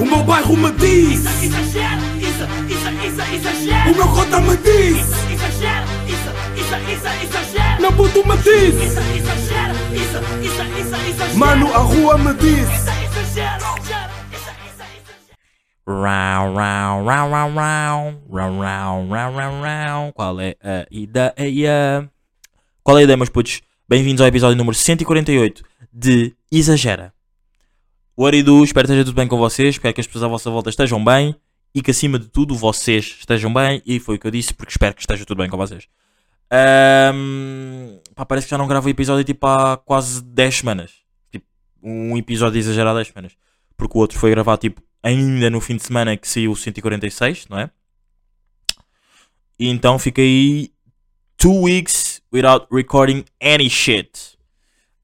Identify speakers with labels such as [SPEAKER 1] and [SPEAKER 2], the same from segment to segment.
[SPEAKER 1] O meu bairro me diz
[SPEAKER 2] Isso, exagero, isso, isso, isso, exagero.
[SPEAKER 1] O meu cota me diz
[SPEAKER 2] Isso, exagero, isso, isso, isso, exagero.
[SPEAKER 1] Meu puto me diz
[SPEAKER 2] Isso, exagero, isso, isso, isso, exagero.
[SPEAKER 1] Mano, a rua me diz
[SPEAKER 2] Isso, exagero.
[SPEAKER 3] Rau, rau, rau, rau, rau, rau, rau, rau, rau, rau. Qual é a ideia? Qual é a ideia, meus putos? Bem-vindos ao episódio número 148 de Exagera. O Aridu, espero que esteja tudo bem com vocês, espero que as pessoas à vossa volta estejam bem e que acima de tudo vocês estejam bem e foi o que eu disse porque espero que esteja tudo bem com vocês. Ahm, pá, parece que já não gravo episódio tipo há quase 10 semanas. Tipo, um episódio exagerado há 10 semanas. Porque o outro foi gravado tipo ainda no fim de semana que saiu o 146, não é? E então fiquei two weeks without recording any shit.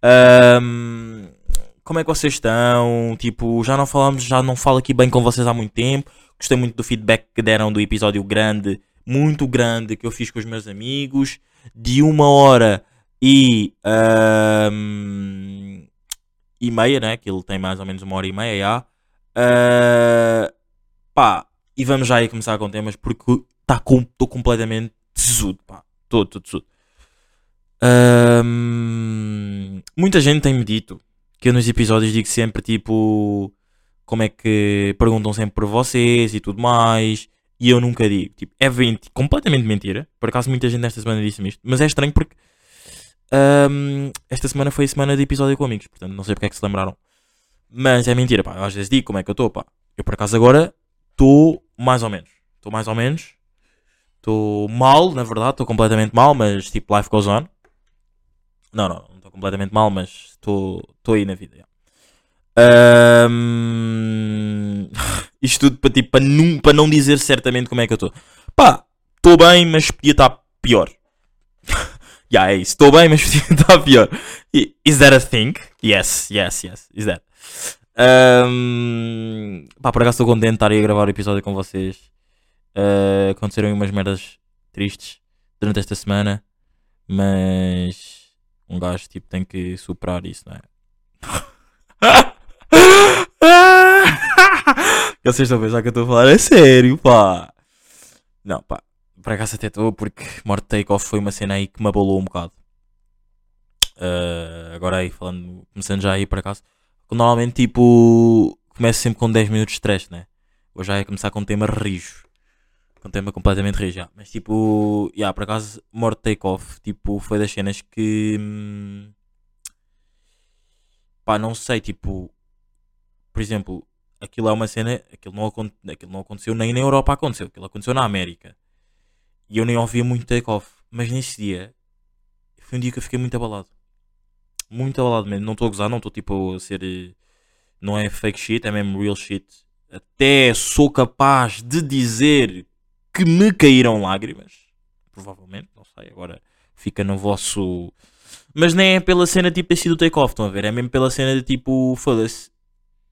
[SPEAKER 3] Ahm, como é que vocês estão? Tipo, já não falamos, já não falo aqui bem com vocês há muito tempo. Gostei muito do feedback que deram do episódio grande, muito grande, que eu fiz com os meus amigos. De uma hora e, e meia, né? Que ele tem mais ou menos uma hora e meia, já. Ah, pá, e vamos já aí começar com temas porque estou com, tô completamente tesudo, pá. Estou tesudo. Muita gente tem-me dito que eu nos episódios digo sempre tipo como é que perguntam sempre por vocês e tudo mais e eu nunca digo. Tipo, é venti- completamente mentira. Por acaso muita gente nesta semana disse-me isto, mas é estranho porque ahm, esta semana foi a semana de episódio com amigos, portanto não sei porque é que se lembraram. Mas é mentira, pá. Eu às vezes digo como é que eu estou, pá. Eu por acaso agora estou mais ou menos. Estou mais ou menos. Estou mal, na verdade. Estou completamente mal, mas tipo, life goes on. Não, não, não estou completamente mal, mas estou aí na vida. Ahm, Isto tudo para tipo, para não, para não dizer certamente como é que eu estou. Pá, estou bem, mas podia estar pior. Já é isso. Estou bem, mas podia estar pior. I- Is that a thing? Yes, yes, yes. Is that. Ahm, pá, por acaso estou contente de estar aí a gravar o episódio com vocês. Ah, aconteceram umas merdas tristes durante esta semana. Mas um gajo tipo tem que superar isso, não é? Vocês estão a pensar que eu estou a falar a sério, pá. Não, pá. Por acaso até estou porque Morte Takeoff foi uma cena aí que me abalou um bocado. Ah, agora aí, falando, começando já aí por acaso. Normalmente, tipo, começo sempre com 10 minutos de stress, né? Hoje já ia começar com um tema rijo. Um tema completamente rijo, já. Mas, tipo, já, por acaso, Morte Takeoff, tipo, foi das cenas que. hum, pá, não sei, tipo. Por exemplo, aquilo é uma cena. Aquilo não, aquilo não aconteceu nem na Europa, aconteceu. Aquilo aconteceu na América. E eu nem ouvia muito Takeoff. Mas nesse dia, foi um dia que eu fiquei muito abalado. Muito abalado mesmo. Não estou a gozar, não estou tipo a ser. Não é fake shit, é mesmo real shit. Até sou capaz de dizer que me caíram lágrimas. Provavelmente, não sei. Agora fica no vosso. Mas nem é pela cena tipo ter sido take-off, estão a ver? É mesmo pela cena de tipo, foda-se.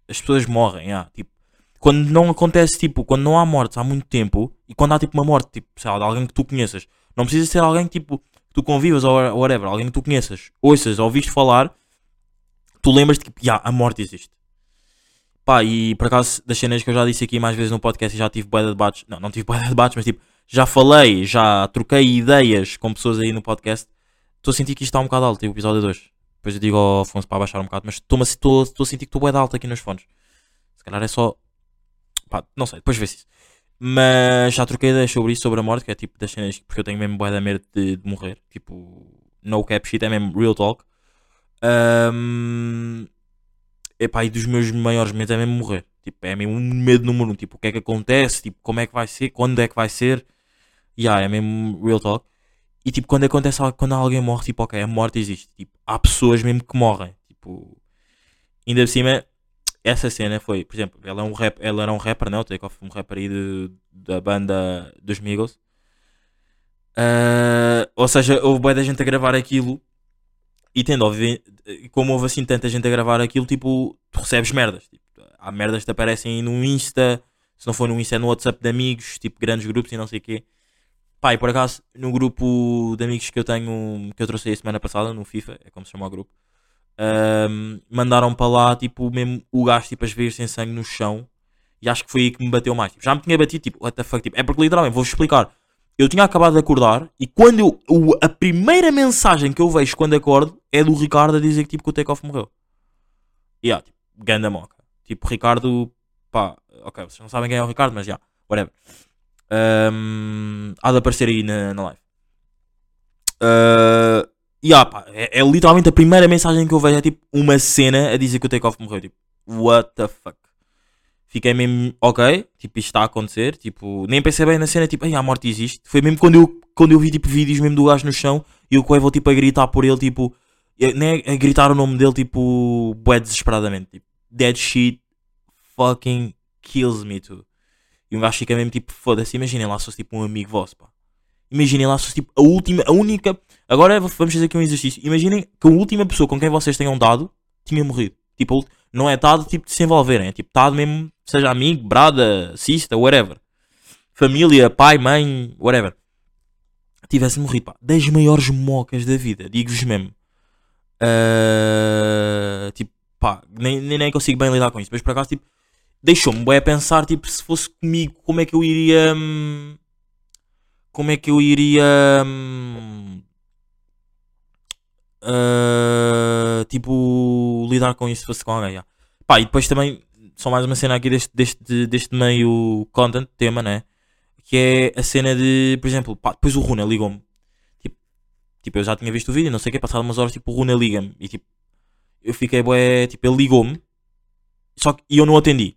[SPEAKER 3] As pessoas morrem, ah, tipo. Quando não acontece, tipo, quando não há mortes há muito tempo e quando há tipo uma morte, tipo, sei lá, de alguém que tu conheças, não precisa ser alguém tipo que tu convivas ou whatever, alguém que tu conheças, ouças, ouviste falar, tu lembras tipo, já, a morte existe. Pá, e por acaso das cenas que eu já disse aqui mais vezes no podcast já tive boia de debates, não, não tive boia de debates, mas tipo, já falei, já troquei ideias com pessoas aí no podcast, estou a sentir que isto está um bocado alto, tipo, o episódio 2. Depois eu digo ao Afonso para baixar um bocado, mas estou a sentir que estou boia de alto aqui nos fones. Se calhar é só. Pá, não sei, depois vê-se isso. Mas já troquei ideias sobre isso, sobre a morte, que é tipo das cenas, porque eu tenho mesmo boia de medo de, de morrer. Tipo, no cap shit, é mesmo real talk. Ahm, epá, e dos meus maiores medos é mesmo morrer. Tipo, é mesmo um medo número um. Tipo, o que é que acontece? Tipo, como é que vai ser? Quando é que vai ser? E yeah, é mesmo real talk. E tipo, quando acontece quando alguém morre, tipo, ok, a morte existe. Tipo, há pessoas mesmo que morrem. Tipo, ainda por cima, essa cena foi, por exemplo, ela, é um rap, ela era um rapper, não? O Takeoff, um rapper aí de, da banda dos Migos. Ah, ou seja, houve boa da gente a gravar aquilo e tendo, obvi- como houve assim tanta gente a gravar aquilo, tipo, tu recebes merdas. Tipo, há merdas que te aparecem no Insta, se não for no Insta, é no WhatsApp de amigos, tipo, grandes grupos e não sei o quê. E por acaso, no grupo de amigos que eu tenho, que eu trouxe aí a semana passada, no FIFA, é como se chama o grupo, ahm, mandaram para lá, tipo, mesmo o gajo, tipo, as veias sem sangue no chão E acho que foi aí que me bateu mais. Tipo, já me tinha batido, tipo, what the fuck, tipo, é porque literalmente, vou explicar. Eu tinha acabado de acordar e quando eu, o- a primeira mensagem que eu vejo quando acordo é do Ricardo a dizer que, tipo, que o Takeoff morreu. E yeah, tipo, ganda moca. Tipo, Ricardo, pá, ok, vocês não sabem quem é o Ricardo, mas já, whatever. Ahm, há de aparecer aí na, na live. Uh, yeah, pá, é, é literalmente a primeira mensagem que eu vejo é tipo uma cena a dizer que o Takeoff morreu. Tipo, what the fuck? Fiquei mesmo, ok, tipo, isto está a acontecer. Tipo, nem pensei bem na cena, tipo, a morte existe. Foi mesmo quando eu, quando eu vi tipo vídeos mesmo do gajo no chão e o Quavo tipo a gritar por ele, tipo, nem a gritar o nome dele, tipo, bué desesperadamente. Tipo, dead shit fucking kills me too. E um gajo fica mesmo tipo, foda-se, imaginem lá se fosse tipo um amigo vosso, pá. Imaginem lá se fosse tipo a última, a única. Agora vamos fazer aqui um exercício. Imaginem que a última pessoa com quem vocês tenham dado tinha morrido. Tipo, a ult- não é dado tipo de se envolverem, é tipo dado mesmo, seja amigo, brada, cista, whatever. Família, pai, mãe, whatever. Tivesse morrido, pá. Das maiores mocas da vida, digo-vos mesmo. Ah, tipo, pá, nem, nem, consigo bem lidar com isso. Mas por acaso, tipo, deixou-me bué a pensar, tipo, se fosse comigo, como é que eu iria. hum, como é que eu iria. hum, ah, tipo, lidar com isso se fosse com alguém. já. Pá, e depois também, só mais uma cena aqui deste, deste, deste meio content, tema, né? Que é a cena de, por exemplo, pá, depois o Runa ligou-me. Tipo, tipo, eu já tinha visto o vídeo, não sei o que, passado umas horas, tipo, o Runa liga-me. E tipo, eu fiquei, bué, tipo, ele ligou-me. Só que e eu não atendi.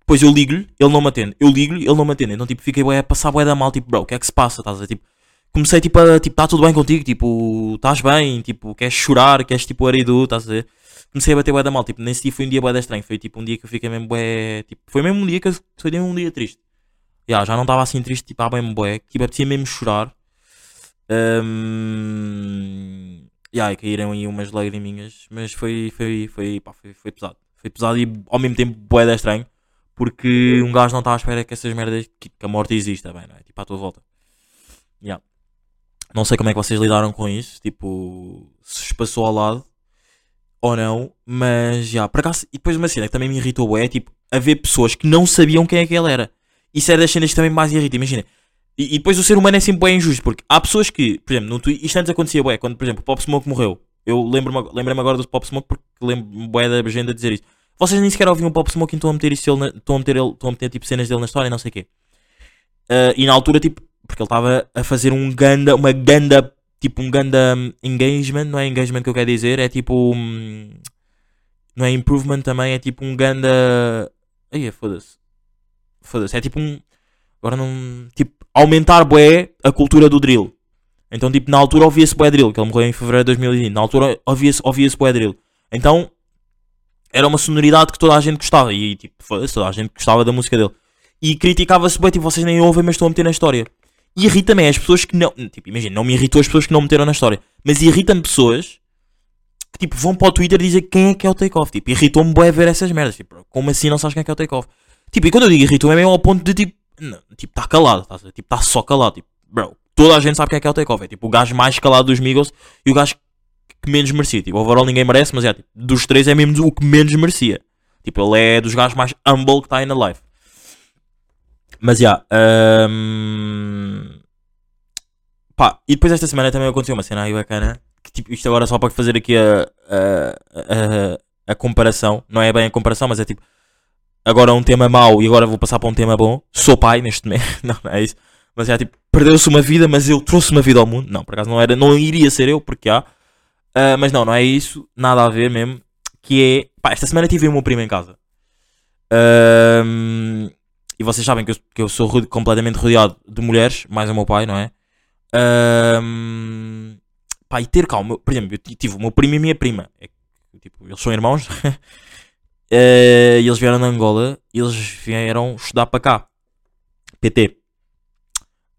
[SPEAKER 3] Depois eu ligo-lhe, ele não me atende. Eu ligo-lhe, ele não me atende. Então, tipo, fiquei bué, a passar bué da mal. Tipo, bro, o que é que se passa? Estás a? Tipo, comecei, tipo, a, tipo, tá tudo bem contigo? Tipo, estás bem? Tipo, queres chorar? Queres, tipo, arido? Estás a ver? Comecei a bater bué da mal. Tipo, nesse dia foi um dia bué da estranho. Foi, tipo, um dia que eu fiquei mesmo bué... Tipo, foi mesmo um dia que eu, foi mesmo um dia triste. Já, já não estava assim triste, tipo, há bem bué. Tipo, apetecia mesmo chorar. Hum... Ya, e caíram aí umas lagriminhas. Mas foi, foi, foi, pá, foi, foi pesado. Foi pesado e ao mesmo tempo bué da estranho. Porque um gajo não está à espera que essas merdas, que, que a morte exista, bem, não é? Tipo, à tua volta. Ya. Não sei como é que vocês lidaram com isso. Tipo, se passou ao lado ou não. Mas, já, por acaso, e depois uma cena que também me irritou, é tipo, haver pessoas que não sabiam quem é que ele era. Isso era das cenas que também mais irrita, imagina. E, e depois o ser humano é sempre bem injusto, porque há pessoas que, por exemplo, no Twitter, isto antes acontecia, bué, quando, por exemplo, o Pop Smoke morreu. Eu lembro-me lembrei agora do Pop Smoke porque lembro-me bué da agenda dizer isso. Vocês nem sequer ouviam o Pop Smoke e estão a meter isso estão a meter, ele, estão a meter tipo cenas dele na história e não sei o quê. Ah, e na altura, tipo, porque ele estava a fazer um ganda, uma ganda, tipo um ganda engagement, não é engagement que eu quero dizer, é tipo, hum, não é improvement também, é tipo um ganda, aí foda-se, foda-se, é tipo um, agora não, tipo, aumentar bué a cultura do drill. Então, tipo, na altura ouvia-se bué drill, que ele morreu em fevereiro de 2020, na altura ouvia-se ouvia bué drill. Então, era uma sonoridade que toda a gente gostava. E tipo, foda-se, toda a gente gostava da música dele. E criticava-se bem, tipo, vocês nem ouvem, mas estão a meter na história. E irrita-me é as pessoas que não. Tipo, imagina, não me irritou as pessoas que não meteram na história. Mas irrita-me pessoas que tipo vão para o Twitter dizer quem é que é o Takeoff. Tipo, irritou-me bem ver essas merdas. Tipo, como assim não sabes quem é que é o Takeoff? Tipo, e quando eu digo irritou-me é mesmo ao ponto de tipo, não, tipo, está calado, ver? Tipo, está só calado. Tipo, bro, toda a gente sabe quem é que é o Takeoff. É tipo o gajo mais calado dos Migos e o gajo que menos merecia. Tipo, overall ninguém merece, mas é tipo, dos três é mesmo o que menos merecia. Tipo, ele é dos gajos mais humble que está aí na live. Mas já, hum, pá, e depois esta semana também aconteceu uma cena aí bacana. Que, tipo, isto agora só para fazer aqui a, a, a, a comparação, não é bem a comparação, mas é tipo, agora um tema mau e agora vou passar para um tema bom. Sou pai neste momento, não, não é isso. Mas é tipo, perdeu-se uma vida, mas eu trouxe uma vida ao mundo. Não, por acaso não era, não iria ser eu, porque há. Ah, mas não, não é isso, nada a ver mesmo. Que é, pá, esta semana tive o meu primo em casa. Ahm, e vocês sabem que eu, que eu sou completamente rodeado de mulheres, mais o meu pai, não é? Ahm, pá, e ter calma, por exemplo, eu ti- tive o meu primo e a minha prima. É tipo, eles são irmãos. Eh, e eles vieram de Angola e eles vieram estudar para cá. PT.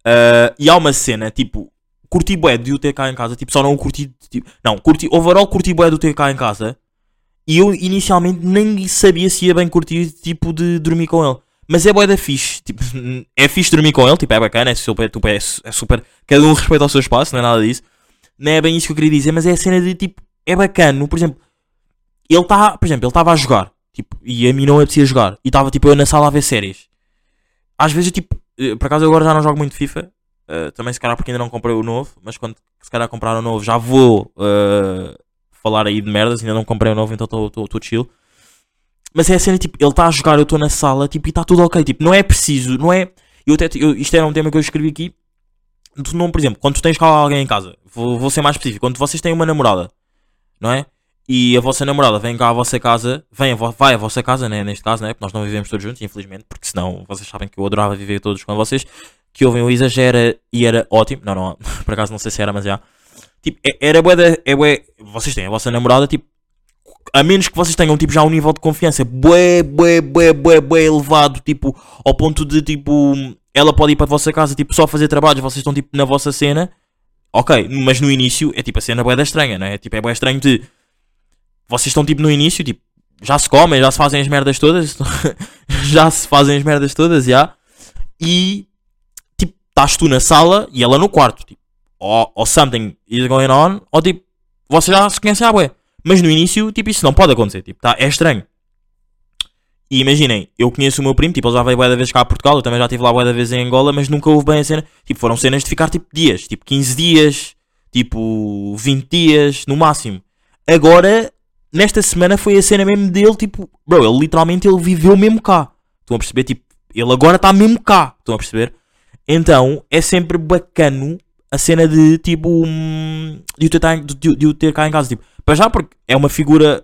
[SPEAKER 3] Ah, e há uma cena, tipo, curti bué de o ter cá em casa, tipo, só não o curti, tipo, não, curti, overall curti bué de o ter cá em casa, e eu inicialmente nem sabia se ia bem curtir, tipo, de dormir com ele, mas é bué da fixe, tipo, é fixe dormir com ele, tipo, é bacana, é super, tipo, é, é super, cada um respeita o seu espaço, não é nada disso, não é bem isso que eu queria dizer, mas é a cena de, tipo, é bacana, por exemplo, ele está, por exemplo, ele estava a jogar, Tipo, e a mim não apetecia jogar. E estava tipo eu na sala a ver séries. Às vezes, tipo, eh, por acaso eu agora já não jogo muito FIFA. eh, também se calhar porque ainda não comprei o novo. Mas quando se calhar comprar o novo já vou eh, falar aí de merdas. Ainda não comprei o novo, então estou chill. Mas é a cena, tipo, ele está a jogar, eu estou na sala, tipo, e está tudo ok. Tipo, não é preciso, não é. Eu até, eu, isto era um tema que eu escrevi aqui. Tu não, por exemplo, quando tu tens cá alguém em casa, vou, vou ser mais específico, quando vocês têm uma namorada, não é? E a vossa namorada vem cá à vossa casa, vem a vai à vossa casa, né? Neste caso, né? Porque nós não vivemos todos juntos, infelizmente, porque senão vocês sabem que eu adorava viver todos com vocês. Que ouvem o exagera e era ótimo. Não, não, por acaso não sei se era, mas já. Tipo, é- era bué da. É bué, vocês têm a vossa namorada, tipo, a menos que vocês tenham tipo já um nível de confiança bué, bué, bué, bué, bué elevado, tipo, ao ponto de tipo, ela pode ir para a vossa casa, tipo, só fazer trabalhos, vocês estão tipo na vossa cena, ok, mas no início é tipo a cena bué da estranha, não é? Tipo, é bué estranho de vocês estão tipo no início, tipo, já se comem, já se fazem as merdas todas, já se fazem as merdas todas, já, e tipo, estás tu na sala e ela no quarto, tipo, ou, ou something is going on, ou tipo, vocês já se conhecem à bué. Mas no início, tipo, isso não pode acontecer. Tipo, tá, é estranho. E imaginem, eu conheço o meu primo, tipo, ele já veio bué da vez cá a Portugal, eu também já estive lá bué da vez em Angola, mas nunca houve bem a cena. Tipo, foram cenas de ficar, tipo, dias. Tipo, 15 dias, tipo, 20 dias, no máximo. Agora, nesta semana foi a cena mesmo dele, tipo, bro, ele literalmente, ele viveu mesmo cá. Estão a perceber? Tipo, ele agora está mesmo cá. Estão a perceber? Então, é sempre bacano a cena de, tipo, hum, de o ter, tá- de- de o ter cá em casa, tipo, para já porque é uma figura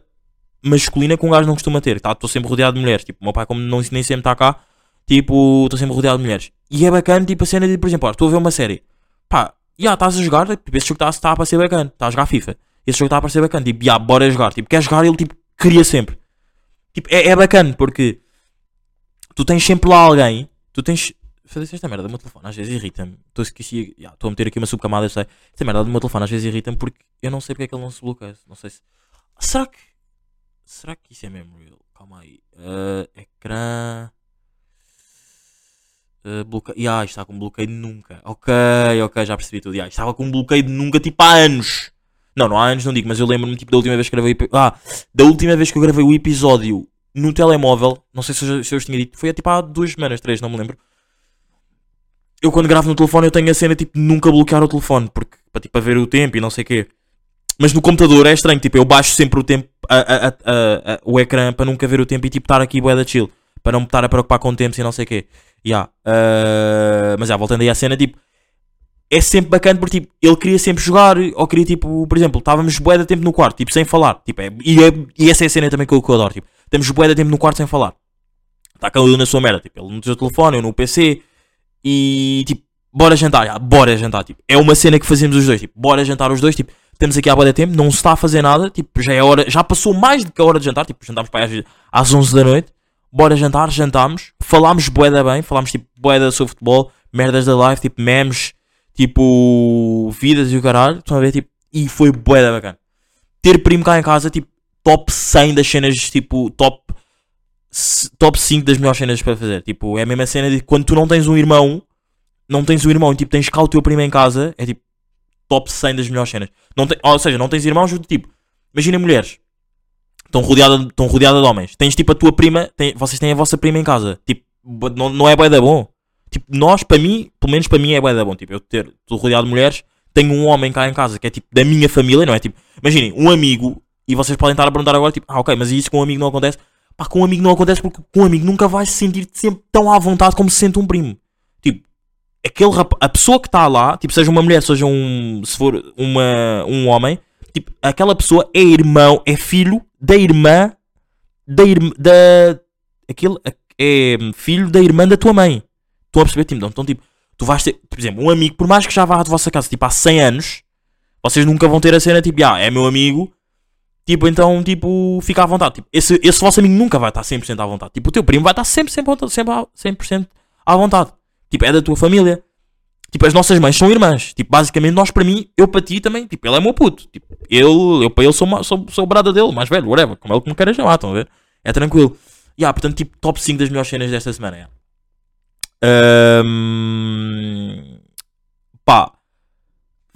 [SPEAKER 3] masculina que um gajo não costuma ter. Estou sempre rodeado de mulheres. Tipo, meu pai, como não, nem sempre está cá, tipo, estou sempre rodeado de mulheres. E é bacana, tipo, a cena de, por exemplo, estou a ver uma série. Pá, já estás a jogar, tipo, esse jogo está tá para ser bacana. Está a jogar FIFA. Esse jogo está para ser bacana. Tipo, já, bora jogar. Tipo, quer jogar, ele, tipo, queria sempre. Tipo, é, é bacana porque tu tens sempre lá alguém. Tu tens. Fazer esta merda do meu telefone às vezes irrita-me. Estou estou a meter aqui uma subcamada, eu sei. Esta merda do meu telefone às vezes irrita-me porque eu não sei porque é que ele não se bloqueia. Não sei se. Será que. Será que isso é mesmo real? Calma aí. Uh, ecrã. Uh, bloqueio. Ya, isto está com bloqueio de nunca. Ok, ok, já percebi tudo. Isto estava com bloqueio de nunca tipo há anos. Não, não há anos, não digo, mas eu lembro-me tipo, da última vez que gravei. Ah, da última vez que eu gravei o episódio no telemóvel. Não sei se eu, se eu vos tinha dito. Foi tipo há duas semanas, três, não me lembro. Eu quando gravo no telefone eu tenho a cena tipo nunca bloquear o telefone. Porque para tipo, para ver o tempo e não sei o quê. Mas no computador é estranho, tipo, eu baixo sempre o tempo, a- a- a- o ecrã para nunca ver o tempo e tipo estar aqui bué da chill. Para não me estar a preocupar com tempos e não sei o quê. Ya, ah, mas já, voltando aí à cena, tipo, é sempre bacana porque tipo, ele queria sempre jogar, ou queria tipo, por exemplo, estávamos bué da tempo no quarto, tipo, sem falar. Tipo, é, e, é- e essa é a cena também que eu, que eu adoro, tipo, temos bué da tempo no quarto sem falar. Está cada um na sua merda, tipo, ele no seu telefone, eu no PC, e tipo, bora jantar, já, bora jantar, tipo, é uma cena que fazemos os dois, tipo, bora jantar os dois, tipo, temos aqui há da tempo, não se está a fazer nada, tipo, já é hora, já passou mais do que a hora de jantar, tipo, jantámos para às, às 11 da noite, bora jantar, jantámos, falámos bué da bem, falámos tipo bué da sobre futebol, merdas da live, tipo memes, tipo vidas e o caralho, estão a ver, tipo, e foi bué da bacana. Ter primo cá em casa, tipo, top 100 das cenas, tipo, top, top 5 das melhores cenas para fazer, tipo, é a mesma cena de quando tu não tens um irmão, não tens um irmão, e, tipo, tens cá o teu primo em casa, é tipo, top 100 das melhores cenas. Não tem, ou seja, não tens irmãos, do tipo, imagina mulheres, estão rodeadas rodeada de homens. Tens tipo a tua prima, tem- vocês têm a vossa prima em casa. Tipo, não, não é bué da bom. Tipo, nós, para mim, pelo menos para mim é bué da bom. Tipo, eu ter, estou rodeado de mulheres, tenho um homem cá em casa que é tipo da minha família, não é? Tipo, imaginem, um amigo, e vocês podem estar a perguntar agora, tipo, ah, ok, mas isso com um amigo não acontece? Pá, com um amigo não acontece porque com um amigo nunca vais se sentir sempre tão à vontade como se sente um primo. Tipo, aquele rap... a pessoa que está lá, tipo, seja uma mulher, seja um, se for uma, um homem, tipo, aquela pessoa é irmão, é filho da irmã da irmã da aquele é filho da irmã da tua mãe. Estão a perceber, tipo, então, tipo, tu vais ter, por exemplo, um amigo, por mais que já vá à vossa casa, tipo, há 100 anos, vocês nunca vão ter a cena, tipo, ah, é meu amigo, tipo, então, tipo, fica à vontade. Tipo, esse, esse vosso amigo nunca vai estar 100% à vontade. Tipo, o teu primo vai estar sempre, sempre, sempre, à- 100% à vontade. Tipo, é da tua família. Tipo, as nossas mães são irmãs. Tipo, basicamente, nós para mim, eu para ti também. Tipo, ele é meu puto. Tipo, eu, eu para ele sou, sou, sou brada dele, mais velho, whatever. Como ele que me queira chamar, estão a ver? É tranquilo. E yeah, portanto, tipo, top 5 das melhores cenas desta semana. Yeah. Ahm, pá,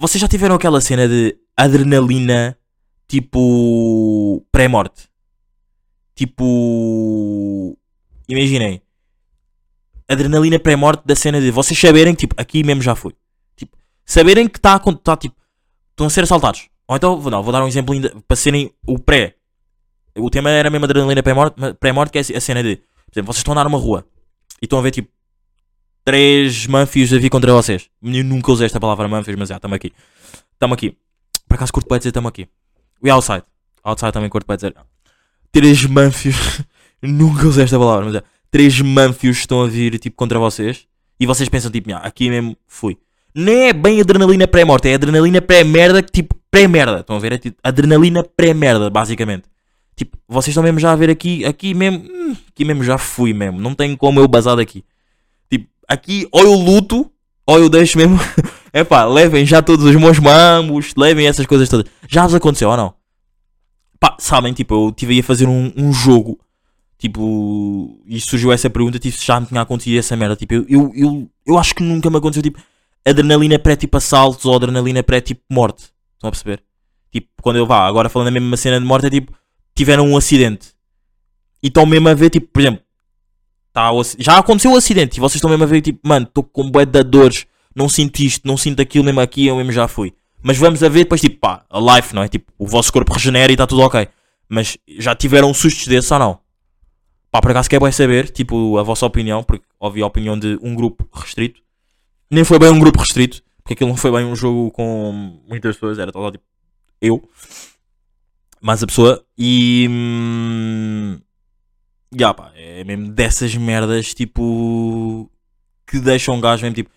[SPEAKER 3] vocês já tiveram aquela cena de adrenalina tipo pré-morte? tipo. Imaginem. Adrenalina pré-morte da cena de vocês saberem tipo, aqui mesmo já fui. Tipo, saberem que está tá, tipo, estão a ser assaltados. Ou então, vou- não, vou dar um exemplo ainda para serem o pré. O tema era mesmo adrenalina pré-morte, pré-morte que é a cena de, por exemplo, vocês estão a andar numa rua e estão a ver, tipo, três manfios a vir contra vocês. Eu nunca usei esta palavra manfios, mas já, estamos aqui. Estamos aqui. Por acaso curto para dizer estamos aqui. We outside. Outside também curto para dizer. Três manfios. Nunca usei esta palavra, mas é. Três manfios estão a vir tipo contra vocês. E vocês pensam tipo, "Nha, aqui mesmo fui. Nem é bem adrenalina pré-morte, é adrenalina pré-merda, tipo pré-merda. Estão a ver? É tipo adrenalina pré-merda, basicamente. Tipo, vocês estão mesmo já a ver aqui, aqui mesmo, hum, aqui mesmo já fui mesmo. Não tem como eu basar daqui. Tipo, aqui ou eu luto, ou eu deixo mesmo. Epá, levem já todos os meus mamos, levem essas coisas todas. Já vos aconteceu ou não? Pá, sabem, tipo, eu estive aí a fazer um, um jogo. Tipo, e surgiu essa pergunta, tipo, se já me tinha acontecido essa merda. Tipo, eu, eu, eu, eu acho que nunca me aconteceu, tipo, adrenalina pré-tipo assaltos ou adrenalina pré-tipo morte. Estão a perceber? Tipo, quando eu vá, agora falando a mesma cena de morte, é tipo, tiveram um acidente. E estão mesmo a ver, tipo, por exemplo, tá, já aconteceu o acidente e vocês estão mesmo a ver, tipo, mano, estou com bué de dores, não sinto isto, não sinto aquilo mesmo aqui, eu mesmo já fui. Mas vamos a ver depois, tipo, pá, a life, não é? Tipo, o vosso corpo regenera e está tudo ok. Mas já tiveram sustos desses ou não? Pá, por acaso quer bem saber, tipo, a vossa opinião, porque ouvi a opinião de um grupo restrito. Nem foi bem um grupo restrito, porque aquilo não foi bem um jogo com muitas pessoas, era só tipo eu, mais a pessoa, e. Hum, já pá, é mesmo dessas merdas, tipo. que deixam um gajo mesmo tipo.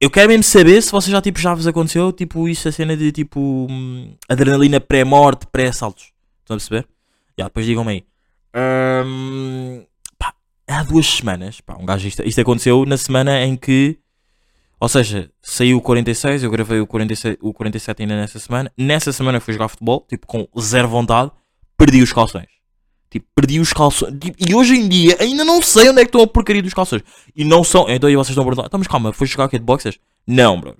[SPEAKER 3] Eu quero mesmo saber se vocês já, tipo, já vos aconteceu, tipo, isso a cena de tipo. hum, adrenalina pré-morte, pré-assaltos. Estão a perceber? Já, depois digam-me aí. Hum, pá, há duas semanas, pá, um gajo, isto, isto aconteceu na semana em que, ou seja, saiu o 46, eu gravei o 46, o 47 ainda nessa semana. Nessa semana fui jogar futebol, tipo, com zero vontade, perdi os calções. Tipo, perdi os calções. Tipo, e hoje em dia ainda não sei onde é que estão a porcaria dos calções. E não são. Então aí vocês estão a perguntar, então, mas calma, foi jogar aqui de boxers? Não, bros.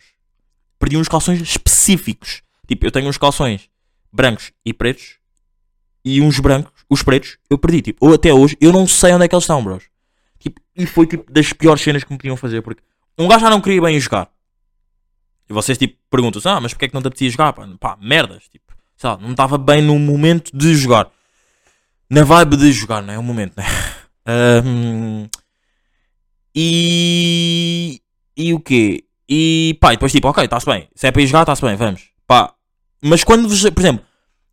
[SPEAKER 3] Perdi uns calções específicos. Tipo, eu tenho uns calções brancos e pretos. E uns brancos, os pretos, eu perdi. Tipo, ou até hoje, eu não sei onde é que eles estão, bros. Tipo, e foi tipo das piores cenas que me podiam fazer. Porque um gajo já não queria bem jogar. E vocês tipo perguntam ah, mas porque é que não te apetecia jogar? Pá, pá merdas. Tipo, sei lá, não estava bem no momento de jogar. Na vibe de jogar, não é? É o momento, né? Ahm, e. E o quê? E pá, e depois tipo, ok, está-se bem. Se é para ir jogar, está-se bem, vamos. Pá. Mas quando vos. Por exemplo,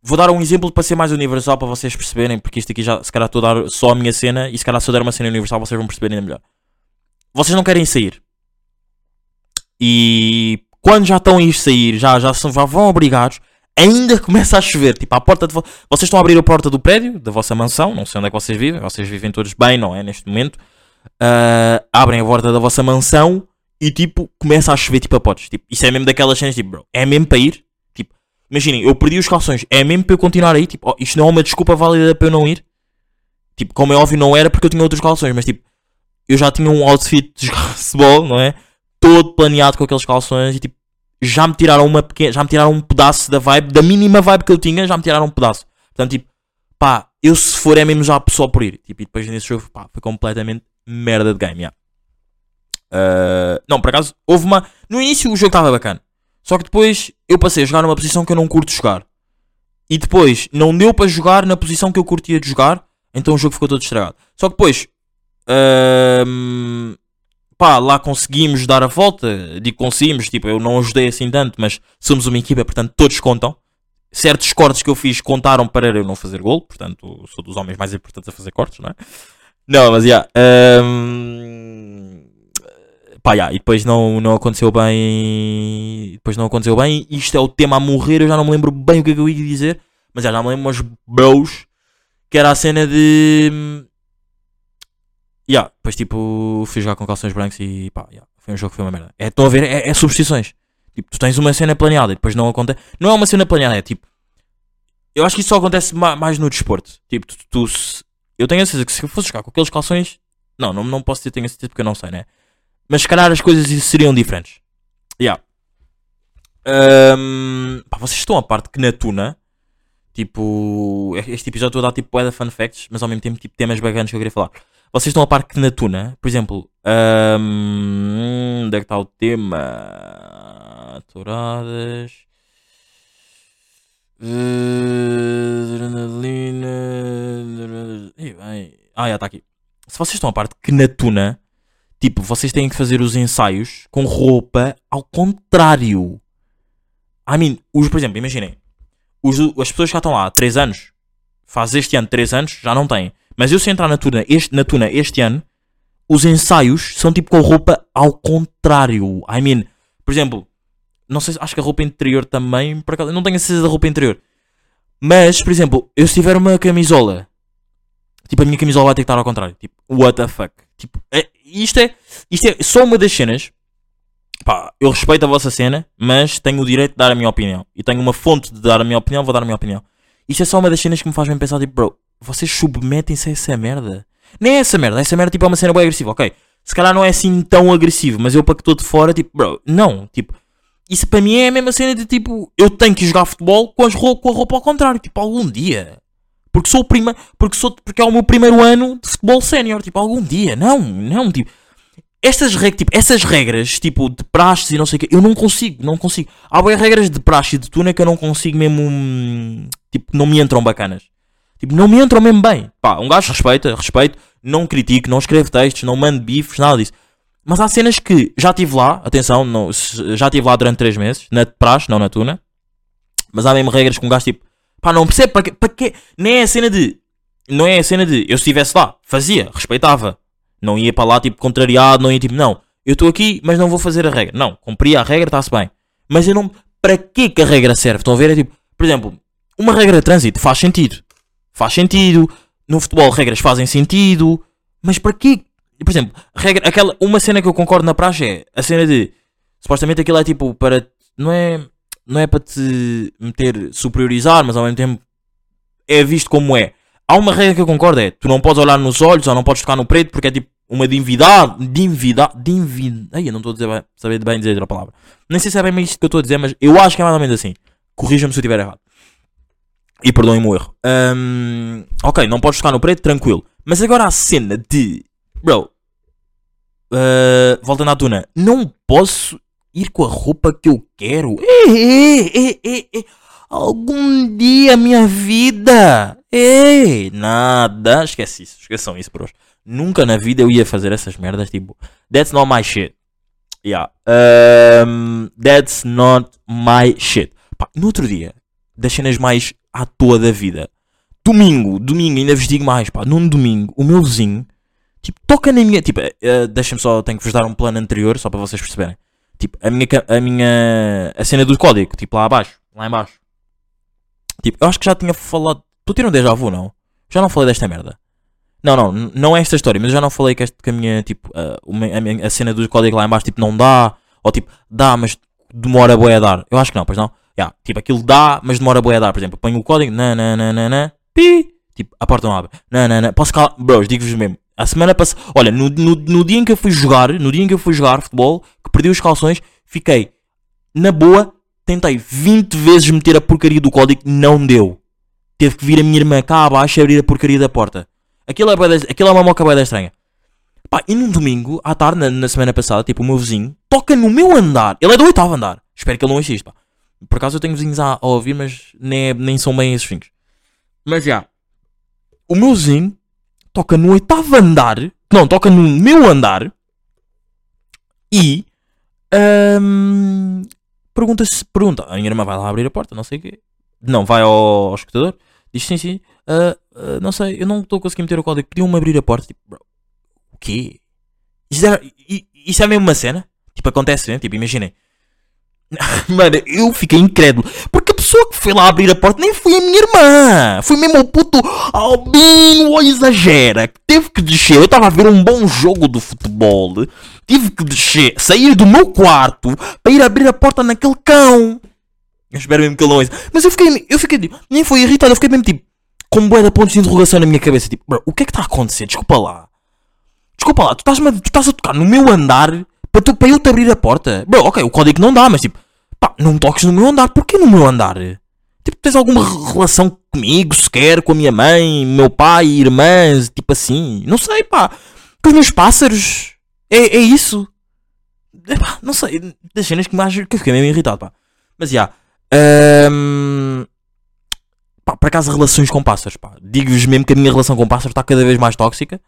[SPEAKER 3] vou dar um exemplo para ser mais universal para vocês perceberem, porque isto aqui já se calhar estou a dar só a minha cena e se calhar se eu der uma cena universal vocês vão perceber ainda melhor. Vocês não querem sair. E quando já estão a ir sair, já, já, são, já vão obrigados, ainda começa a chover. Tipo, à porta de vo- Vocês estão a abrir a porta do prédio, da vossa mansão, não sei onde é que vocês vivem, vocês vivem todos bem, não é? Neste momento. Ah, abrem a porta da vossa mansão e tipo, começa a chover tipo a potes. Tipo, isso é mesmo daquelas cenas, tipo, bro, é mesmo para ir? Tipo, imaginem, eu perdi os calções, é mesmo para eu continuar aí? Tipo, oh, isto não é uma desculpa válida para eu não ir? Tipo, como é óbvio, não era porque eu tinha outros calções, mas tipo, eu já tinha um outfit de futebol, não é? Todo planeado com aqueles calções e tipo, já me tiraram uma pequena, já me tiraram um pedaço da vibe, da mínima vibe que eu tinha, já me tiraram um pedaço. Portanto, tipo, pá, eu se for é mesmo já só por ir. Tipo, e depois nesse jogo, pá, foi completamente merda de game, yeah. Uh, não, por acaso, houve uma. No início o jogo estava bacana. Só que depois eu passei a jogar numa posição que eu não curto jogar. E depois não deu para jogar na posição que eu curtia de jogar. Então o jogo ficou todo estragado. Só que depois. ahm, pá, lá conseguimos dar a volta. Digo conseguimos, tipo, eu não ajudei assim tanto, mas somos uma equipa, portanto todos contam. Certos cortes que eu fiz contaram para eu não fazer gol, portanto sou dos homens mais importantes a fazer cortes, não é? Não, mas já. ahm, pá, já, e depois não, não aconteceu bem. Depois não aconteceu bem. Isto é o tema a morrer. Eu já não me lembro bem o que é que eu ia dizer, mas já, já me lembro umas bros que era a cena de. Ya, depois tipo, fui jogar com calções brancos e pá, ya, foi um jogo que foi uma merda. É, estão a ver, é, é substituições. Tipo, tu tens uma cena planeada e depois não acontece. Não é uma cena planeada, é tipo. Eu acho que isso só acontece ma- mais no desporto. Tipo, tu, tu se- eu tenho a certeza que se eu fosse jogar com aqueles calções. Não, não, não posso dizer tenho a certeza porque eu não sei, né? Mas se calhar as coisas seriam diferentes. Ya. Ahm, pá, vocês estão a parte que na Tuna, Tipo, este episódio estou a dar tipo bué de fun facts, mas ao mesmo tempo tipo temas bacanas que eu queria falar. Vocês estão a par que na Tuna, por exemplo, hum, onde é que está o tema? Touradas. Adrenalina. Ah, já está aqui. Se vocês estão a parte que na Tuna, tipo, vocês têm que fazer os ensaios com roupa ao contrário. I mean, os, por exemplo, imaginem, os, as pessoas que já estão lá há 3 anos, faz este ano 3 anos, já não têm. Mas eu se entrar na Tuna este, na tuna este ano, os ensaios são tipo com roupa ao contrário. I mean, por exemplo, não sei, acho que a roupa interior também, por acaso, não tenho a certeza da roupa interior. Mas, por exemplo, eu se tiver uma camisola, tipo, a minha camisola vai ter que estar ao contrário. Tipo, what the fuck? Tipo, é- isto, é, isto é só uma das cenas. Pá, eu respeito a vossa cena, mas tenho o direito de dar a minha opinião. E tenho uma fonte de dar a minha opinião, vou dar a minha opinião. Isto é só uma das cenas que me faz bem pensar, tipo, bro, vocês submetem-se a essa merda? Nem é essa merda, essa merda tipo, é uma cena bem agressiva, ok? Se calhar não é assim tão agressivo, mas eu para que estou de fora, tipo, bro, não, tipo, isso para mim é a mesma cena de tipo, eu tenho que jogar futebol com, as roupa, com a roupa ao contrário, tipo, algum dia. Porque sou o prima, porque sou, porque é o meu primeiro ano de futebol sénior, tipo, algum dia, não, não, tipo, estas regras, tipo, essas regras, tipo, de praxes e não sei o que, eu não consigo, não consigo. Há bem regras de praxe e de tuna que eu não consigo mesmo, hum, tipo, não me entram bacanas. Tipo, não me entram mesmo bem. Pá, um gajo respeita, respeito, não critico, não escrevo textos, não mando bifes, nada disso. Mas há cenas que já estive lá, atenção, não, já estive lá durante 3 meses, na praxe, não na tuna. Mas há mesmo regras que um gajo, tipo, pá, não percebe para quê, para quê? Nem é a cena de, não é a cena de, eu se estivesse lá, fazia, respeitava. Não ia para lá, tipo, contrariado, não ia, tipo, não, eu estou aqui, mas não vou fazer a regra. Não, cumpria a regra, está-se bem. Mas eu não, para que que a regra serve? Estão a ver? É tipo, por exemplo, uma regra de trânsito faz sentido. Faz sentido. No futebol, regras fazem sentido. Mas para quê? Por exemplo, regra, aquela, uma cena que eu concordo na praxe é a cena de supostamente aquilo é tipo para não é não é para te meter superiorizar, mas ao mesmo tempo é visto como é. Há uma regra que eu concordo é tu não podes olhar nos olhos ou não podes tocar no preto porque é tipo uma divindade, divindade, divindade. Ai, eu não estou a dizer bem, saber bem dizer a palavra. Nem sei se é bem isto que eu estou a dizer, mas eu acho que é mais ou menos assim. Corrija-me se eu estiver errado. E perdoem-me o erro. Ahm, ok, não podes tocar no preto, tranquilo. Mas agora a cena de. Bro. ah, voltando à tuna. Não posso ir com a roupa que eu quero. Ei, ei, ei. Algum dia, minha vida. Ei, nada. Esquece isso. Esqueçam isso, bros. Nunca na vida eu ia fazer essas merdas. Tipo, that's not my shit. Yeah. Ahm, that's not my shit. Pá, no outro dia, das cenas mais à toa da vida. Domingo, domingo, ainda vos digo mais, pá. Num domingo, o meu vizinho, tipo, toca na minha. Tipo, eh, deixa-me só, tenho que vos dar um plano anterior, só para vocês perceberem. Tipo, a minha. A minha. A cena do código, tipo, lá abaixo. Lá embaixo. Tipo, eu acho que já tinha falado. Tu tira um déjà vu, não? Já não falei desta merda. Não, não, não é esta história, mas eu já não falei que, este, que a minha, tipo, a, uma- a, minha- a cena do código lá em baixo, tipo, não dá, ou tipo, dá, mas demora bué a dar. Eu acho que não, pois não? Yeah, tipo, aquilo dá, mas demora bué a dar. Por exemplo, ponho o código, nananana, pi, tipo, a porta não abre, nanana, posso calar, bros, digo-vos mesmo, a semana passada, olha, no, no, no dia em que eu fui jogar, no dia em que eu fui jogar futebol, que perdi os calções, fiquei, na boa, tentei 20 vezes meter a porcaria do código, não deu. Teve que vir a minha irmã cá abaixo e abrir a porcaria da porta. Aquilo é, aquilo é uma moca da estranha. Pá, e num domingo, à tarde, na, na semana passada, tipo, o meu vizinho toca no meu andar. Ele é do oitavo andar. Espero que ele não assista, pá. Por acaso eu tenho vizinhos a, a ouvir, mas nem, é- nem são bem esses fins. Mas já. O meu vizinho toca no oitavo andar. Não, toca no meu andar. E. ahm, Pergunta-se. Pergunta. A minha irmã vai lá abrir a porta, não sei o quê. Não, vai ao, ao escutador. Diz sim, sim. ah, ah, não sei, eu não estou conseguindo meter o código. Pediam-me abrir a porta. Tipo, bro, o quê? Isso, i- isso é mesmo uma cena? Tipo, acontece, né? Tipo, imaginem. Mano, eu fiquei incrédulo. Porque a pessoa que foi lá abrir a porta nem foi a minha irmã. Foi mesmo o puto Albino ou exagera. Teve que descer. Eu estava a ver um bom jogo do futebol. Tive que descer, sair do meu quarto para ir abrir a porta naquele cão. Eu espero mesmo que ele não ouça. Mas eu fiquei, eu fiquei, tipo, nem foi irritado. Eu fiquei mesmo tipo, com bué de pontos de interrogação na minha cabeça. Tipo, o que é que está a acontecer? Desculpa lá. Desculpa lá, tu estás, tu estás a tocar no meu andar para, tu, para eu te abrir a porta. Bro, ok, o código não dá, mas tipo, pá, não toques no meu andar. Porquê no meu andar? Tipo, tens alguma re- relação comigo sequer, com a minha mãe, meu pai, irmãs, tipo assim. Não sei, pá. Com os meus pássaros. É, é isso. Epá, não sei. Das cenas que mais. que eu fiquei mesmo irritado, pá. Mas já. Ahm, pá, por acaso, relações com pássaros, pá. Digo-vos mesmo que a minha relação com pássaros está cada vez mais tóxica.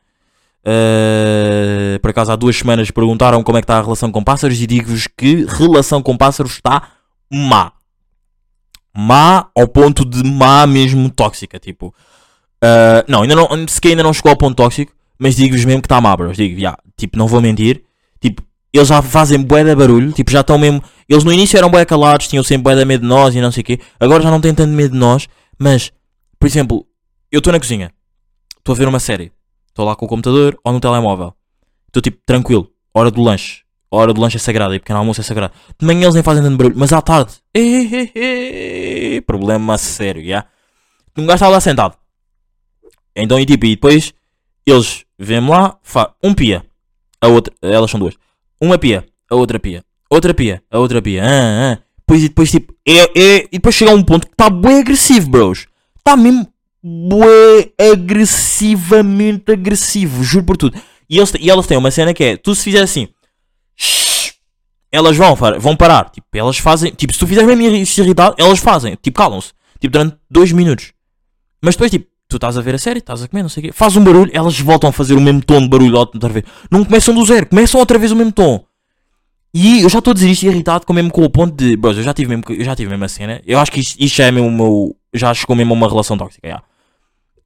[SPEAKER 3] Uh, por acaso há duas semanas perguntaram como é que está a relação com pássaros e digo-vos que relação com pássaros está má. Má ao ponto de má mesmo tóxica. Tipo, uh, não, ainda não, sequer ainda não chegou ao ponto tóxico, mas digo-vos mesmo que está má, bros. Digo, já, tipo, não vou mentir. Tipo, eles já fazem bué de barulho, tipo, já estão mesmo. Eles no início eram bué calados, tinham sempre bué de medo de nós e não sei o quê. Agora já não têm tanto medo de nós, mas, por exemplo, eu estou na cozinha, estou a ver uma série. Estou lá com o computador ou no telemóvel. Estou tipo tranquilo. Hora do lanche. Hora do lanche é sagrada e pequeno almoço é sagrado. De manhã eles nem fazem tanto barulho, mas à tarde. problema sério, já. Um gajo está lá sentado. Então e tipo, e depois eles vêm lá, fa um pia. A outra, elas são duas. Uma pia, a outra pia. Outra pia, a outra pia. Ah, ah. Depois, e depois tipo, é, é, e depois chega a um ponto que está bem agressivo, bros. Está mesmo bué agressivamente agressivo, juro por tudo. E, eles, e elas têm uma cena que é, tu se fizer assim, elas vão, vão parar. Tipo, elas fazem, tipo, se tu fizeres mesmo irritado, elas fazem, tipo, calam-se. Tipo, durante dois minutos. Mas depois, tipo, tu estás a ver a série, estás a comer, não sei o quê, faz um barulho, elas voltam a fazer o mesmo tom de barulho outra vez. Não começam do zero, começam outra vez o mesmo tom. E eu já estou a dizer isto irritado com mesmo com o ponto de, bros, eu já tive mesmo, eu já tive mesmo a cena. Eu acho que isto, isto já é mesmo o meu, já chegou mesmo a uma relação tóxica, já.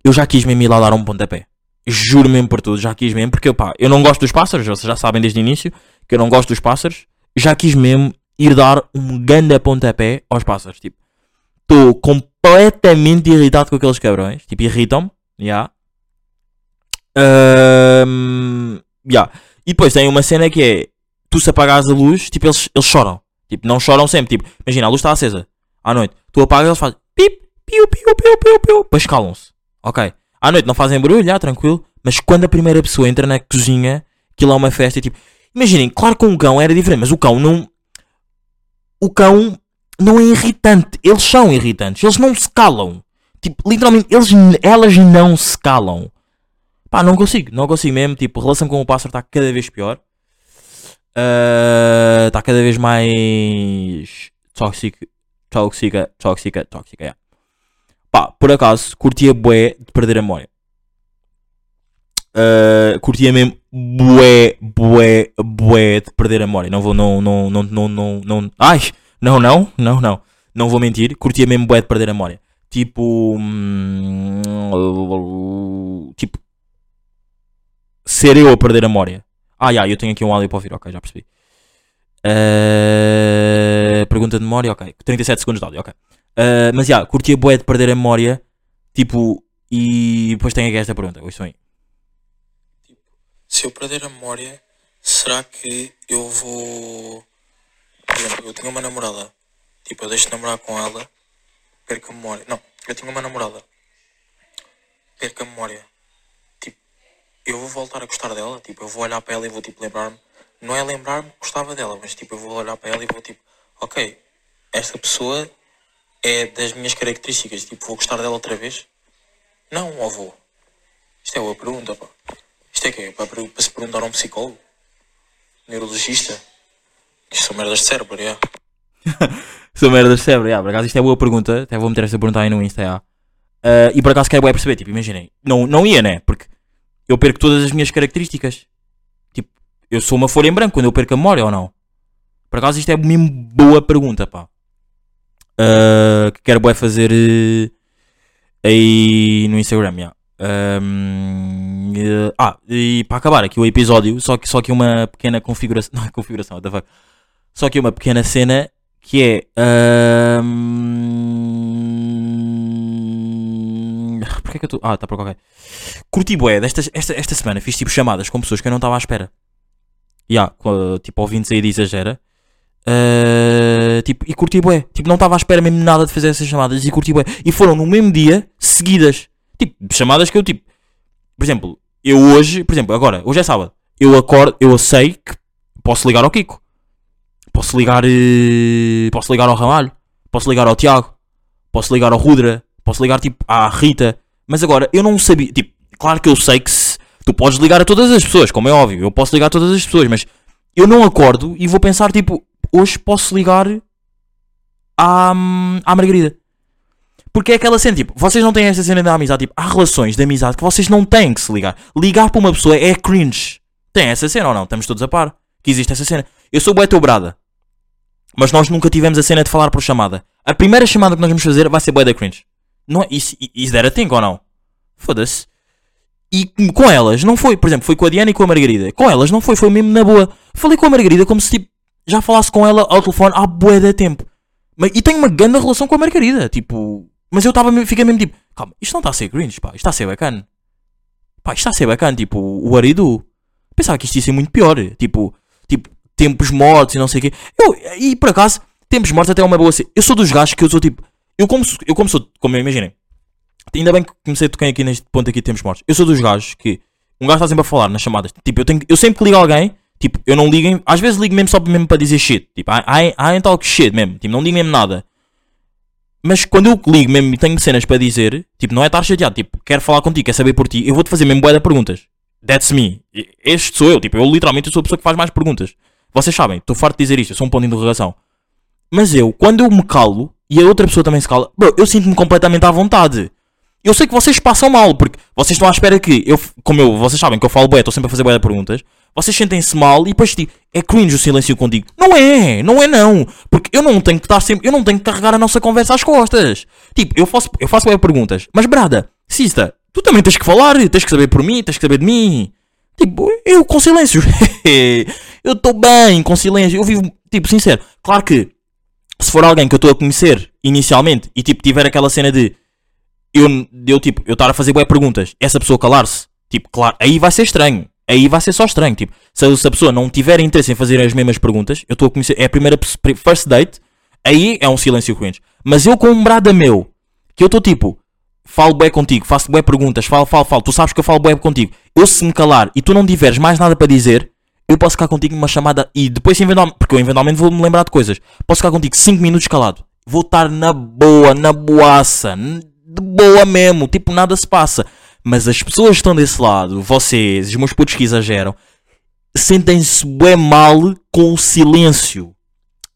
[SPEAKER 3] Eu já quis mesmo ir lá dar um pontapé. Juro mesmo por tudo, já quis mesmo, porque pá, eu não gosto dos pássaros, vocês já sabem desde o início que eu não gosto dos pássaros. Já quis mesmo ir dar um grande pontapé aos pássaros, tipo. Estou completamente irritado com aqueles cabrões, tipo, irritam-me, já. Ahm, já. E depois tem uma cena que é, tu se apagares a luz, tipo, eles, eles choram. Tipo, não choram sempre, tipo, imagina, a luz está acesa, à noite. Tu apagas, eles fazem pip, piu, piu, piu, piu, piu, depois calam-se. Ok. À noite não fazem barulho, já, tranquilo. Mas quando a primeira pessoa entra na cozinha, aquilo é uma festa e tipo. Imaginem, claro que um cão era diferente, mas o cão não. O cão não é irritante. Eles são irritantes. Eles não se calam. Tipo, literalmente, eles, elas não se calam. Pá, não consigo. Não consigo mesmo. Tipo, a relação com o pássaro está cada vez pior. Ah, Está cada vez mais. Tóxica. Tóxica, tóxica, tóxica, yeah. Pá, por acaso, curtia bué de perder a memória. Uh, curtia mesmo bué, bué, bué de perder a memória. Não vou, não, não, não, não, não, não. Ai, não, não, não, não. Não vou mentir. Curtia mesmo bué de perder a memória. Tipo. hum, tipo. Ser eu a perder a memória. Ah, já, eu tenho aqui um áudio para ouvir. Ok, já percebi. Uh, pergunta de memória, ok. 37 segundos de áudio, ok. Uh, mas já, curtia bué de perder a memória. Tipo, e depois tem aqui esta pergunta. Ouçam aí.
[SPEAKER 4] se eu perder a memória, será que eu vou. Por exemplo, eu tinha uma namorada. Tipo, eu deixo de namorar com ela, perco a memória. Não, eu tinha uma namorada. Perco a memória. Tipo, eu vou voltar a gostar dela. Tipo, eu vou olhar para ela e vou tipo lembrar-me. Não é lembrar-me que gostava dela, mas tipo, eu vou olhar para ela e vou tipo, ok, esta pessoa é das minhas características. Tipo, vou gostar dela outra vez? Não, ou vou? Isto é boa pergunta, pá. Isto é que é? Para, para se perguntar a um psicólogo? Neurologista? Isto são merdas de cérebro, é.
[SPEAKER 3] Sou merda de cérebro, yeah, por acaso isto é boa pergunta. Até vou meter esta pergunta aí no Insta, yeah. Uh, e por acaso quero bué perceber, tipo, imaginem. Não, não ia, né? Porque eu perco todas as minhas características. Tipo, eu sou uma folha em branco quando eu perco a memória ou não? Por acaso isto é mesmo boa pergunta, pá. Uh, que quero bué fazer uh, aí no Instagram, yeah. Um, uh, ah, e para acabar aqui o episódio, só que, só que uma pequena configuração. Não é configuração, what the fuck? Só que uma pequena cena que é. ahm, Porquê que eu estou. Ah, tá para qualquer. Curti bué, desta, esta, esta semana fiz tipo chamadas com pessoas que eu não estava à espera. Ya, com, tipo ouvintes aí de exagera. Ah, tipo, e curti bué. Tipo, não estava à espera mesmo nada de fazer essas chamadas e curti bué. E foram no mesmo dia, seguidas. Tipo, chamadas que eu tipo. Por exemplo, eu hoje, por exemplo, agora, hoje é sábado. Eu acordo, eu sei que posso ligar ao Kiko. Posso ligar. eh, Posso ligar ao Ramalho. Posso ligar ao Tiago. Posso ligar ao Rudra. Posso ligar tipo à Rita. Mas agora, eu não sabia. Tipo, claro que eu sei que se, tu podes ligar a todas as pessoas, como é óbvio. Eu posso ligar a todas as pessoas, mas eu não acordo e vou pensar, tipo, hoje posso ligar à, à Margarida. Porque é aquela cena, tipo, vocês não têm essa cena da amizade, tipo, há relações de amizade que vocês não têm que se ligar. Ligar para uma pessoa é cringe. Tem essa cena ou não? Estamos todos a par. Que existe essa cena. Eu sou bué teu brada. Mas nós nunca tivemos a cena de falar por chamada. A primeira chamada que nós vamos fazer vai ser bué da cringe. Não, é- isso, isso era thing ou não? Foda-se. E com elas não foi, por exemplo, foi com a Diana e com a Margarida. Com elas não foi, foi mesmo na boa. Falei com a Margarida como se tipo, já falasse com ela ao telefone há bué de tempo. Mas, e tenho uma grande relação com a Margarida, tipo. Mas eu estava fiquei mesmo tipo, calma, isto não está a ser cringe, pá, isto está a ser bacana. Pá, isto está a ser bacana, tipo, o Aridu. Pensava que isto ia ser muito pior, tipo, tipo, tempos mortos e não sei o quê. Eu, e por acaso, tempos mortos até é uma boa. Eu sou dos gajos que eu sou tipo, eu como, eu como sou, como imaginem, ainda bem que comecei a tocar aqui neste ponto aqui de tempos mortos. Eu sou dos gajos que um gajo está sempre a falar nas chamadas. Tipo, eu, tenho, eu sempre que ligo alguém, tipo, eu não ligo, às vezes ligo mesmo só mesmo para dizer shit. Tipo, I, I, I talk shit mesmo. Tipo, não digo mesmo nada. Mas quando eu ligo mesmo e tenho cenas para dizer, tipo, não é estar chateado, tipo, quero falar contigo, quero saber por ti, eu vou-te fazer mesmo bué de perguntas. That's me. Este sou eu, tipo, eu literalmente sou a pessoa que faz mais perguntas. Vocês sabem, estou farto de dizer isto, eu sou um ponto de interrogação. Mas eu, quando eu me calo e a outra pessoa também se cala, bro, eu sinto-me completamente à vontade. Eu sei que vocês passam mal, porque vocês estão à espera que eu, como eu, vocês sabem que eu falo bué, estou sempre a fazer bué de perguntas. Vocês sentem-se mal e depois tipo, é cringe o silêncio contigo. Não é, não é não. Porque eu não tenho que estar sempre, eu não tenho que carregar a nossa conversa às costas. Tipo, eu faço, eu faço perguntas. Mas brada, sista, tu também tens que falar, tens que saber por mim, tens que saber de mim. Tipo, eu com silêncio. eu estou bem com silêncio. Eu vivo, tipo, sincero. Claro que se for alguém que eu estou a conhecer inicialmente e tipo tiver aquela cena de eu, eu tipo, eu estar a fazer bué perguntas, essa pessoa calar-se, tipo, claro, aí vai ser estranho. Aí vai ser só estranho, tipo, se, a pessoa não tiver interesse em fazer as mesmas perguntas, eu estou a conhecer, é a primeira first date, aí é um silêncio cringe. Mas eu com um brada meu, que eu estou tipo, falo bué contigo, faço bué perguntas, falo, falo, falo, tu sabes que eu falo bué contigo. Eu se me calar e tu não tiveres mais nada para dizer, eu posso ficar contigo numa chamada e depois eventualmente, porque eu eventualmente vou-me lembrar de coisas, posso ficar contigo 5 minutos calado. Vou estar na boa, na boaça, de boa mesmo, tipo nada se passa. Mas as pessoas que estão desse lado, vocês, os meus putos que exageram, sentem-se bem mal com o silêncio.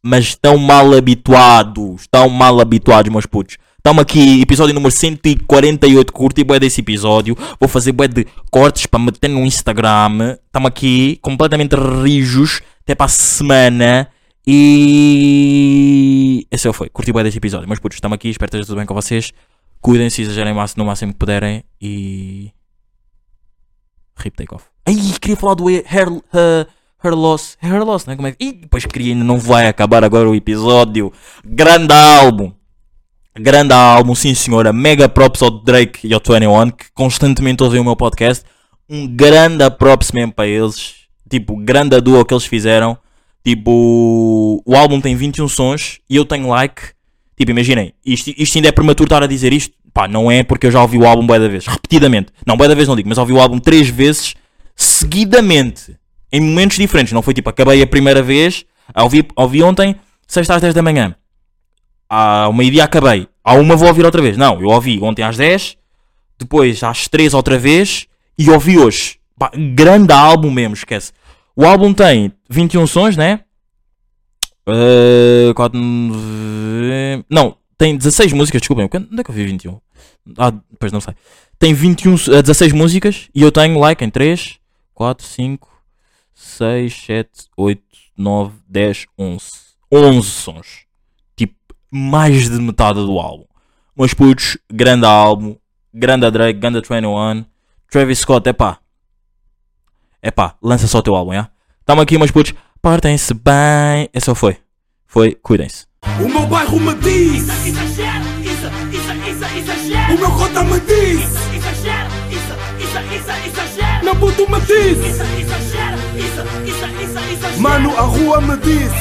[SPEAKER 3] Mas estão mal habituados. Estão mal habituados, meus putos. Estamos aqui, episódio número 148. Curti bué desse episódio. Vou fazer bué de cortes para meter no Instagram. Estamos aqui completamente rijos. Até para a semana. E. Esse é o foi. Curti bué desse episódio. Meus putos, estamos aqui. Espero que esteja tudo bem com vocês. Cuidem-se, exagerem no máximo que puderem. E. Rip take off. Ai, queria falar do hair, uh, hair loss. Hair loss, né? Como é que. Ih, depois queria, não vai acabar agora o episódio. Grande álbum. Grande álbum, sim senhora. Mega props ao Drake e ao 21 que constantemente ouvem o meu podcast. Um grande props mesmo para eles. Tipo, grande duo que eles fizeram. Tipo, o álbum tem 21 sons e eu tenho like. Tipo, imaginem, isto, isto ainda é prematuro estar a dizer isto. Pá, não é porque eu já ouvi o álbum bué da vez. Repetidamente. Não, bué da vez não digo, mas ouvi o álbum três vezes seguidamente. Em momentos diferentes. Não foi tipo, acabei a primeira vez, ouvi, ouvi ontem, sexta às 10 da manhã. Ao meio-dia acabei. À uma vou ouvir outra vez. Não, eu ouvi ontem às 10, depois às 3 outra vez e ouvi hoje. Pá, grande álbum mesmo, esquece. O álbum tem 21 sons, né? Uh, quatro, nove- não, tem 16 músicas, desculpem. Onde é que eu vi 21? Ah, depois não sei. Tem 21, uh, 16 músicas e eu tenho like em 3, 4, 5, 6, 7, 8, 9, 10, 11. 11 sons. Tipo, mais de metade do álbum. Meus putos, grande álbum. Grande Drake, grande 21. Travis Scott, é pá. É pá, lança só o teu álbum, já? Tamo aqui, meus putos. Portem-se bem. Esse só foi. Foi, cuidem-se.
[SPEAKER 1] O meu bairro me diz,
[SPEAKER 2] isso, isso, isso, exagera.
[SPEAKER 1] o meu cota me diz,
[SPEAKER 2] isso, isso, isso, exagera.
[SPEAKER 1] meu puto me diz,
[SPEAKER 2] Isso, isso, isso, isso,
[SPEAKER 1] mano, a rua me diz.